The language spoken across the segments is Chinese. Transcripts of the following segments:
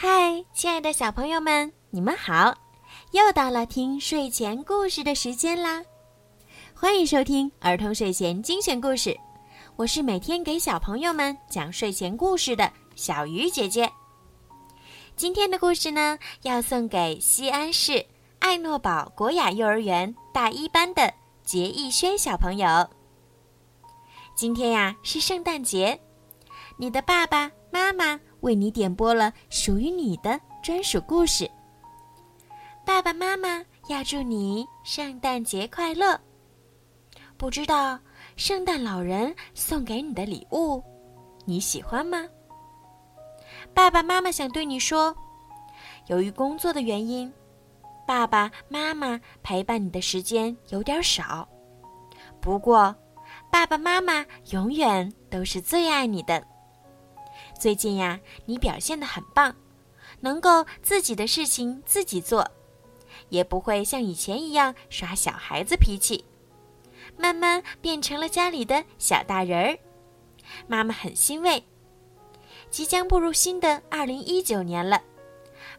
嗨，亲爱的小朋友们，你们好！又到了听睡前故事的时间啦，欢迎收听儿童睡前精选故事。我是每天给小朋友们讲睡前故事的小鱼姐姐。今天的故事呢，要送给西安市爱诺堡国雅幼儿园大一班的杰艺轩小朋友。今天呀是圣诞节，你的爸爸妈妈为你点播了属于你的专属故事。爸爸妈妈要祝你圣诞节快乐。不知道圣诞老人送给你的礼物，你喜欢吗？爸爸妈妈想对你说，由于工作的原因，爸爸妈妈陪伴你的时间有点少。不过。爸爸妈妈永远都是最爱你的。最近呀，你表现的很棒，能够自己的事情自己做，也不会像以前一样耍小孩子脾气，慢慢变成了家里的小大人儿。妈妈很欣慰。即将步入新的二零一九年了，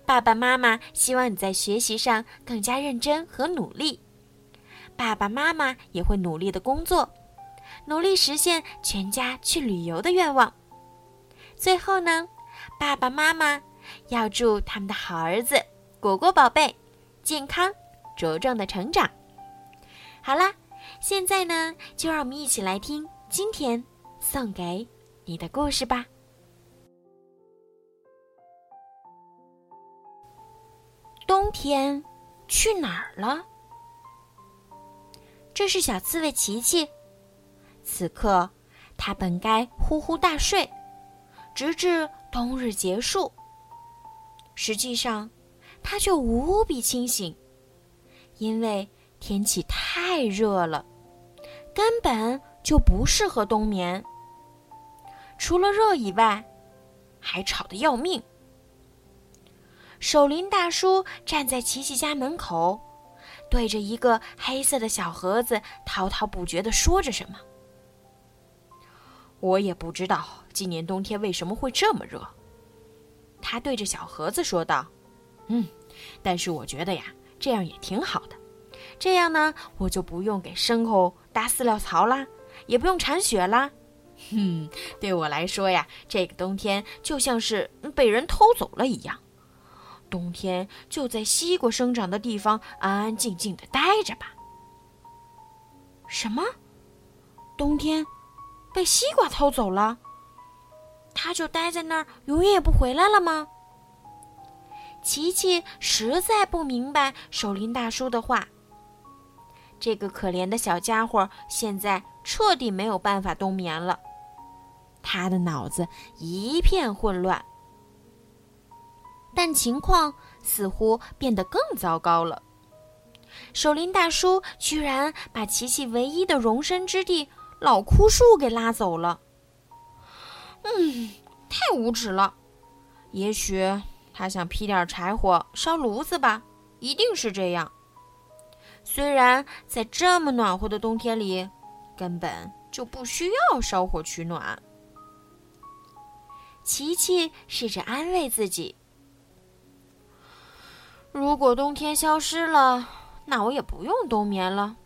爸爸妈妈希望你在学习上更加认真和努力。爸爸妈妈也会努力的工作。努力实现全家去旅游的愿望。最后呢，爸爸妈妈要祝他们的好儿子果果宝贝健康茁壮的成长。好啦，现在呢，就让我们一起来听今天送给你的故事吧。冬天去哪儿了？这是小刺猬琪琪。此刻，他本该呼呼大睡，直至冬日结束。实际上，他却无比清醒，因为天气太热了，根本就不适合冬眠。除了热以外，还吵得要命。守林大叔站在琪琪家门口，对着一个黑色的小盒子滔滔不绝地说着什么。我也不知道今年冬天为什么会这么热。他对着小盒子说道：“嗯，但是我觉得呀，这样也挺好的。这样呢，我就不用给牲口搭饲料槽啦，也不用铲雪啦。哼，对我来说呀，这个冬天就像是被人偷走了一样。冬天就在西瓜生长的地方安安静静的待着吧。什么？冬天？”被西瓜偷走了，他就待在那儿，永远也不回来了吗？琪琪实在不明白守林大叔的话。这个可怜的小家伙现在彻底没有办法冬眠了，他的脑子一片混乱。但情况似乎变得更糟糕了，守林大叔居然把琪琪唯一的容身之地。老枯树给拉走了，嗯，太无耻了。也许他想劈点柴火烧炉子吧，一定是这样。虽然在这么暖和的冬天里，根本就不需要烧火取暖。琪琪试着安慰自己：如果冬天消失了，那我也不用冬眠了，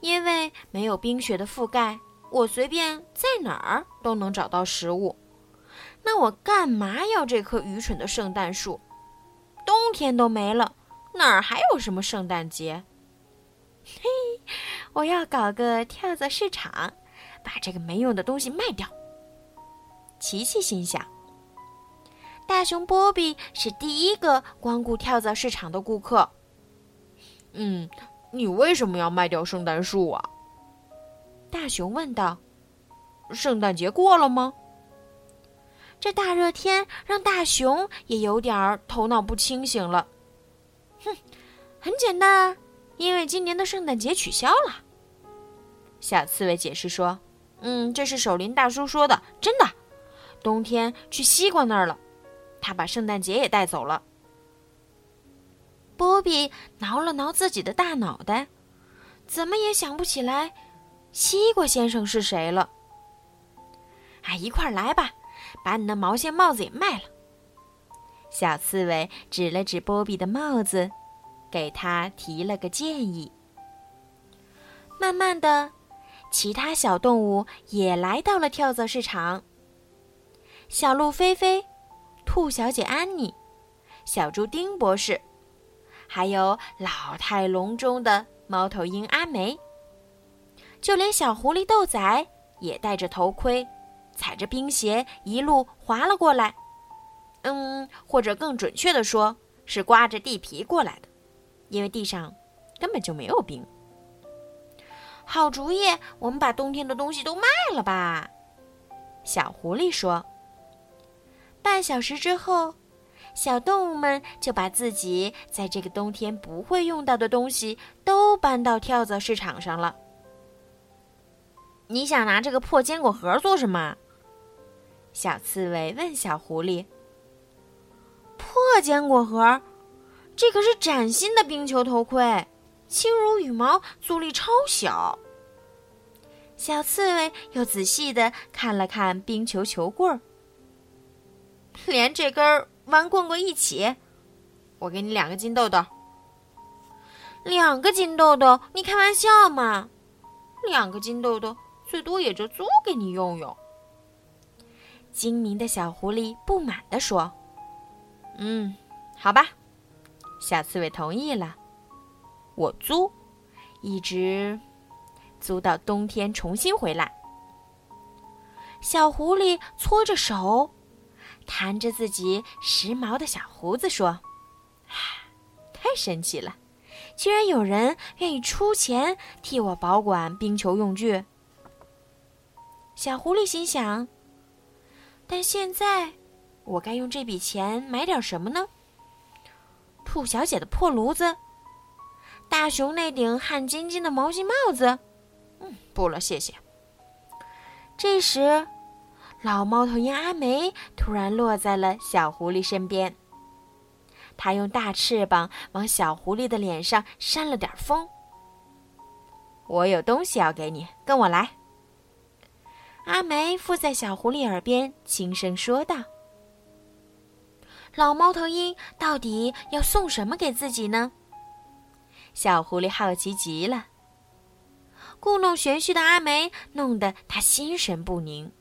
因为没有冰雪的覆盖。我随便在哪儿都能找到食物，那我干嘛要这棵愚蠢的圣诞树？冬天都没了，哪儿还有什么圣诞节？嘿，我要搞个跳蚤市场，把这个没用的东西卖掉。琪琪心想。大熊波比是第一个光顾跳蚤市场的顾客。嗯，你为什么要卖掉圣诞树啊？大熊问道：“圣诞节过了吗？”这大热天让大熊也有点儿头脑不清醒了。哼，很简单，因为今年的圣诞节取消了。小刺猬解释说：“嗯，这是守林大叔说的，真的。冬天去西瓜那儿了，他把圣诞节也带走了。”波比挠了挠自己的大脑袋，怎么也想不起来。西瓜先生是谁了？哎，一块儿来吧，把你的毛线帽子也卖了。小刺猬指了指波比的帽子，给他提了个建议。慢慢的，其他小动物也来到了跳蚤市场。小鹿菲菲、兔小姐安妮、小猪丁博士，还有老态龙钟的猫头鹰阿梅，就连小狐狸豆仔也戴着头盔，踩着冰鞋一路滑了过来。嗯，或者更准确的说，是刮着地皮过来的，因为地上根本就没有冰。好主意，我们把冬天的东西都卖了吧。”小狐狸说。半小时之后，小动物们就把自己在这个冬天不会用到的东西都搬到跳蚤市场上了。你想拿这个破坚果盒做什么？小刺猬问小狐狸。破坚果盒，这可是崭新的冰球头盔。轻如羽毛，阻力超小。小刺猬又仔细的看了看冰球球棍儿，连这根弯棍棍一起，我给你两个金豆豆。两个金豆豆？你开玩笑吗？两个金豆豆最多也就租给你用用。精明的小狐狸不满地说：“嗯，好吧。”小刺猬同意了。我租，一直租到冬天重新回来。小狐狸搓着手，弹着自己时髦的小胡子说：“太神奇了，居然有人愿意出钱替我保管冰球用具。”小狐狸心想：“但现在，我该用这笔钱买点什么呢？兔小姐的破炉子。”大熊那顶汗津津的毛巾帽子，嗯，不了，谢谢。这时，老猫头鹰阿梅突然落在了小狐狸身边。它用大翅膀往小狐狸的脸上扇了点风。我有东西要给你，跟我来。阿梅附在小狐狸耳边轻声说道：“老猫头鹰到底要送什么给自己呢？”小狐狸好奇极了，故弄玄虚的阿梅弄得他心神不宁。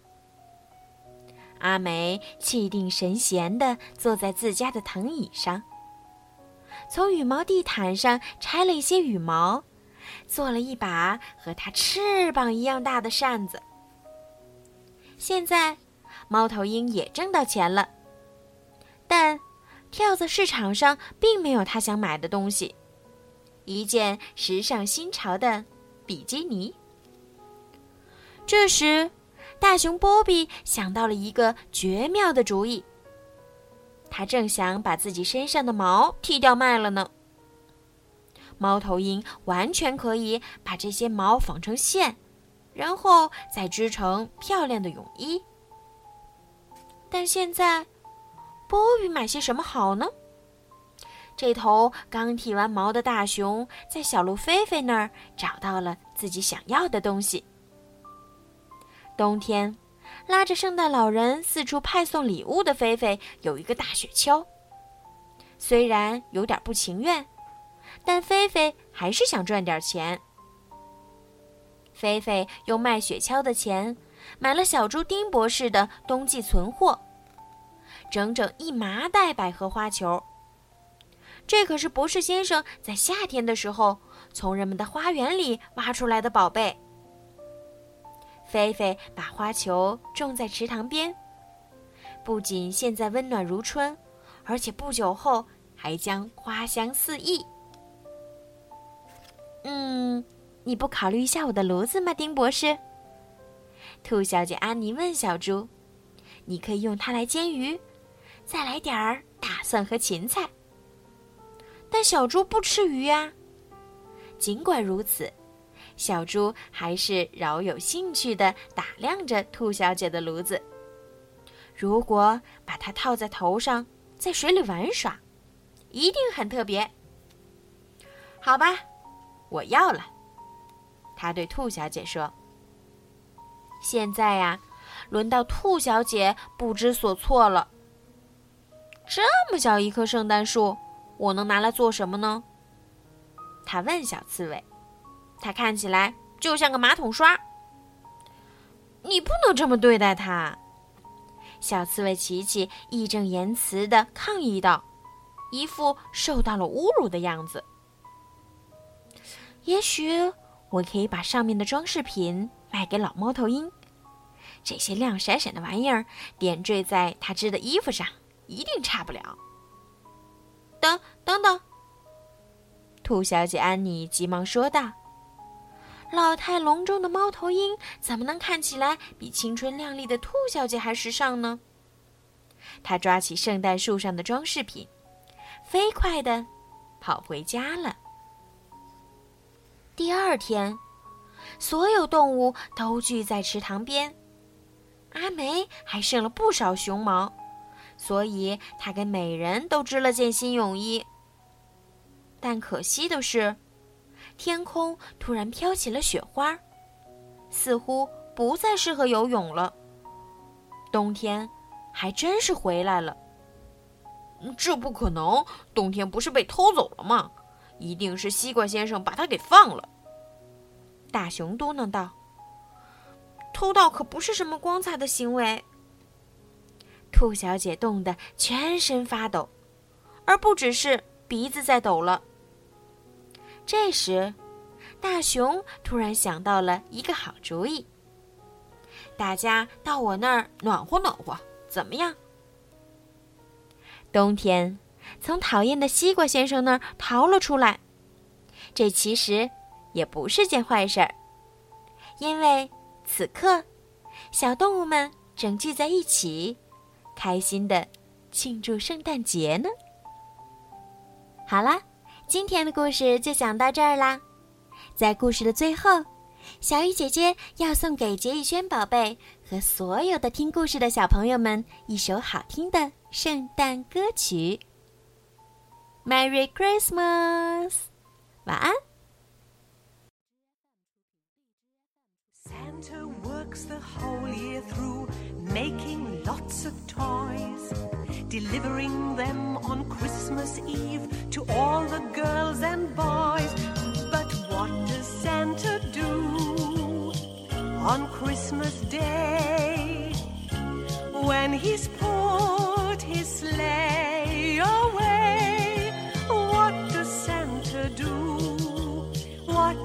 阿梅气定神闲地坐在自家的藤椅上，从羽毛地毯上拆了一些羽毛，做了一把和它翅膀一样大的扇子。现在，猫头鹰也挣到钱了，但跳蚤市场上并没有他想买的东西。一件时尚新潮的比基尼。这时，大熊波比想到了一个绝妙的主意。他正想把自己身上的毛剃掉卖了呢。猫头鹰完全可以把这些毛纺成线，然后再织成漂亮的泳衣。但现在，波比买些什么好呢？这头刚剃完毛的大熊在小鹿菲菲那儿找到了自己想要的东西。冬天，拉着圣诞老人四处派送礼物的菲菲有一个大雪橇。虽然有点不情愿，但菲菲还是想赚点钱。菲菲用卖雪橇的钱买了小猪丁博士的冬季存货，整整一麻袋百合花球。这可是博士先生在夏天的时候从人们的花园里挖出来的宝贝。菲菲把花球种在池塘边，不仅现在温暖如春，而且不久后还将花香四溢。嗯，你不考虑一下我的炉子吗，丁博士？兔小姐安妮问小猪：“你可以用它来煎鱼，再来点儿大蒜和芹菜。”但小猪不吃鱼呀。尽管如此，小猪还是饶有兴趣地打量着兔小姐的炉子。如果把它套在头上，在水里玩耍，一定很特别。好吧，我要了。他对兔小姐说：“现在呀，轮到兔小姐不知所措了。这么小一棵圣诞树，我能拿来做什么呢？他问小刺猬。它看起来就像个马桶刷。你不能这么对待它。小刺猬琪琪义正言辞地抗议道，一副受到了侮辱的样子。也许我可以把上面的装饰品卖给老猫头鹰。这些亮闪闪的玩意儿点缀在他织的衣服上，一定差不了。等等等，兔小姐安妮急忙说道：“老态龙钟的猫头鹰怎么能看起来比青春靓丽的兔小姐还时尚呢？”她抓起圣诞树上的装饰品，飞快地跑回家了。第二天，所有动物都聚在池塘边。阿梅还剩了不少熊毛，所以她给每人都织了件新泳衣。但可惜的是，天空突然飘起了雪花，似乎不再适合游泳了。冬天还真是回来了。这不可能，冬天不是被偷走了吗？一定是西瓜先生把他给放了。大熊嘟囔道。偷盗可不是什么光彩的行为。兔小姐冻得全身发抖，而不只是鼻子在抖了。这时，大熊突然想到了一个好主意：“大家到我那儿暖和暖和，怎么样？”冬天从讨厌的西瓜先生那儿逃了出来，这其实也不是件坏事儿，因为。此刻，小动物们正聚在一起，开心的庆祝圣诞节呢。好啦，今天的故事就讲到这儿啦。在故事的最后，小雨姐姐要送给杰宇轩宝贝和所有的听故事的小朋友们一首好听的圣诞歌曲。Merry Christmas，晚安。works the whole year through, making lots of toys, delivering them on Christmas Eve to all the girls and boys. But what does Santa do on Christmas Day when he's put his sleigh away?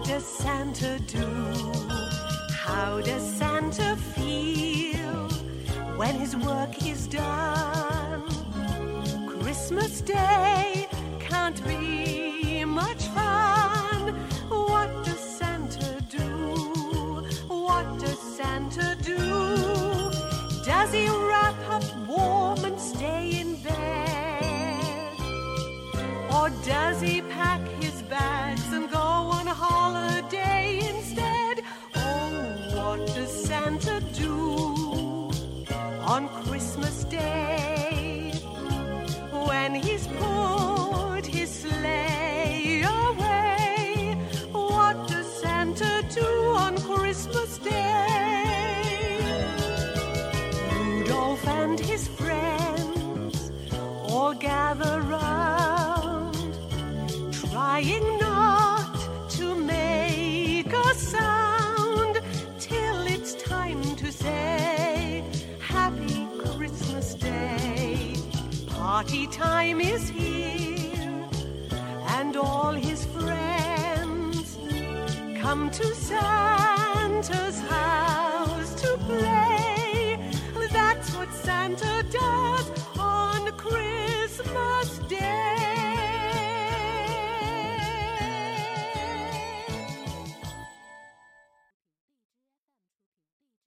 Does Santa do? How does Santa feel when his work is done? Christmas Day can't be Party time is here, and all his friends come to Santa's house to play. That's what Santa does on Christmas Day.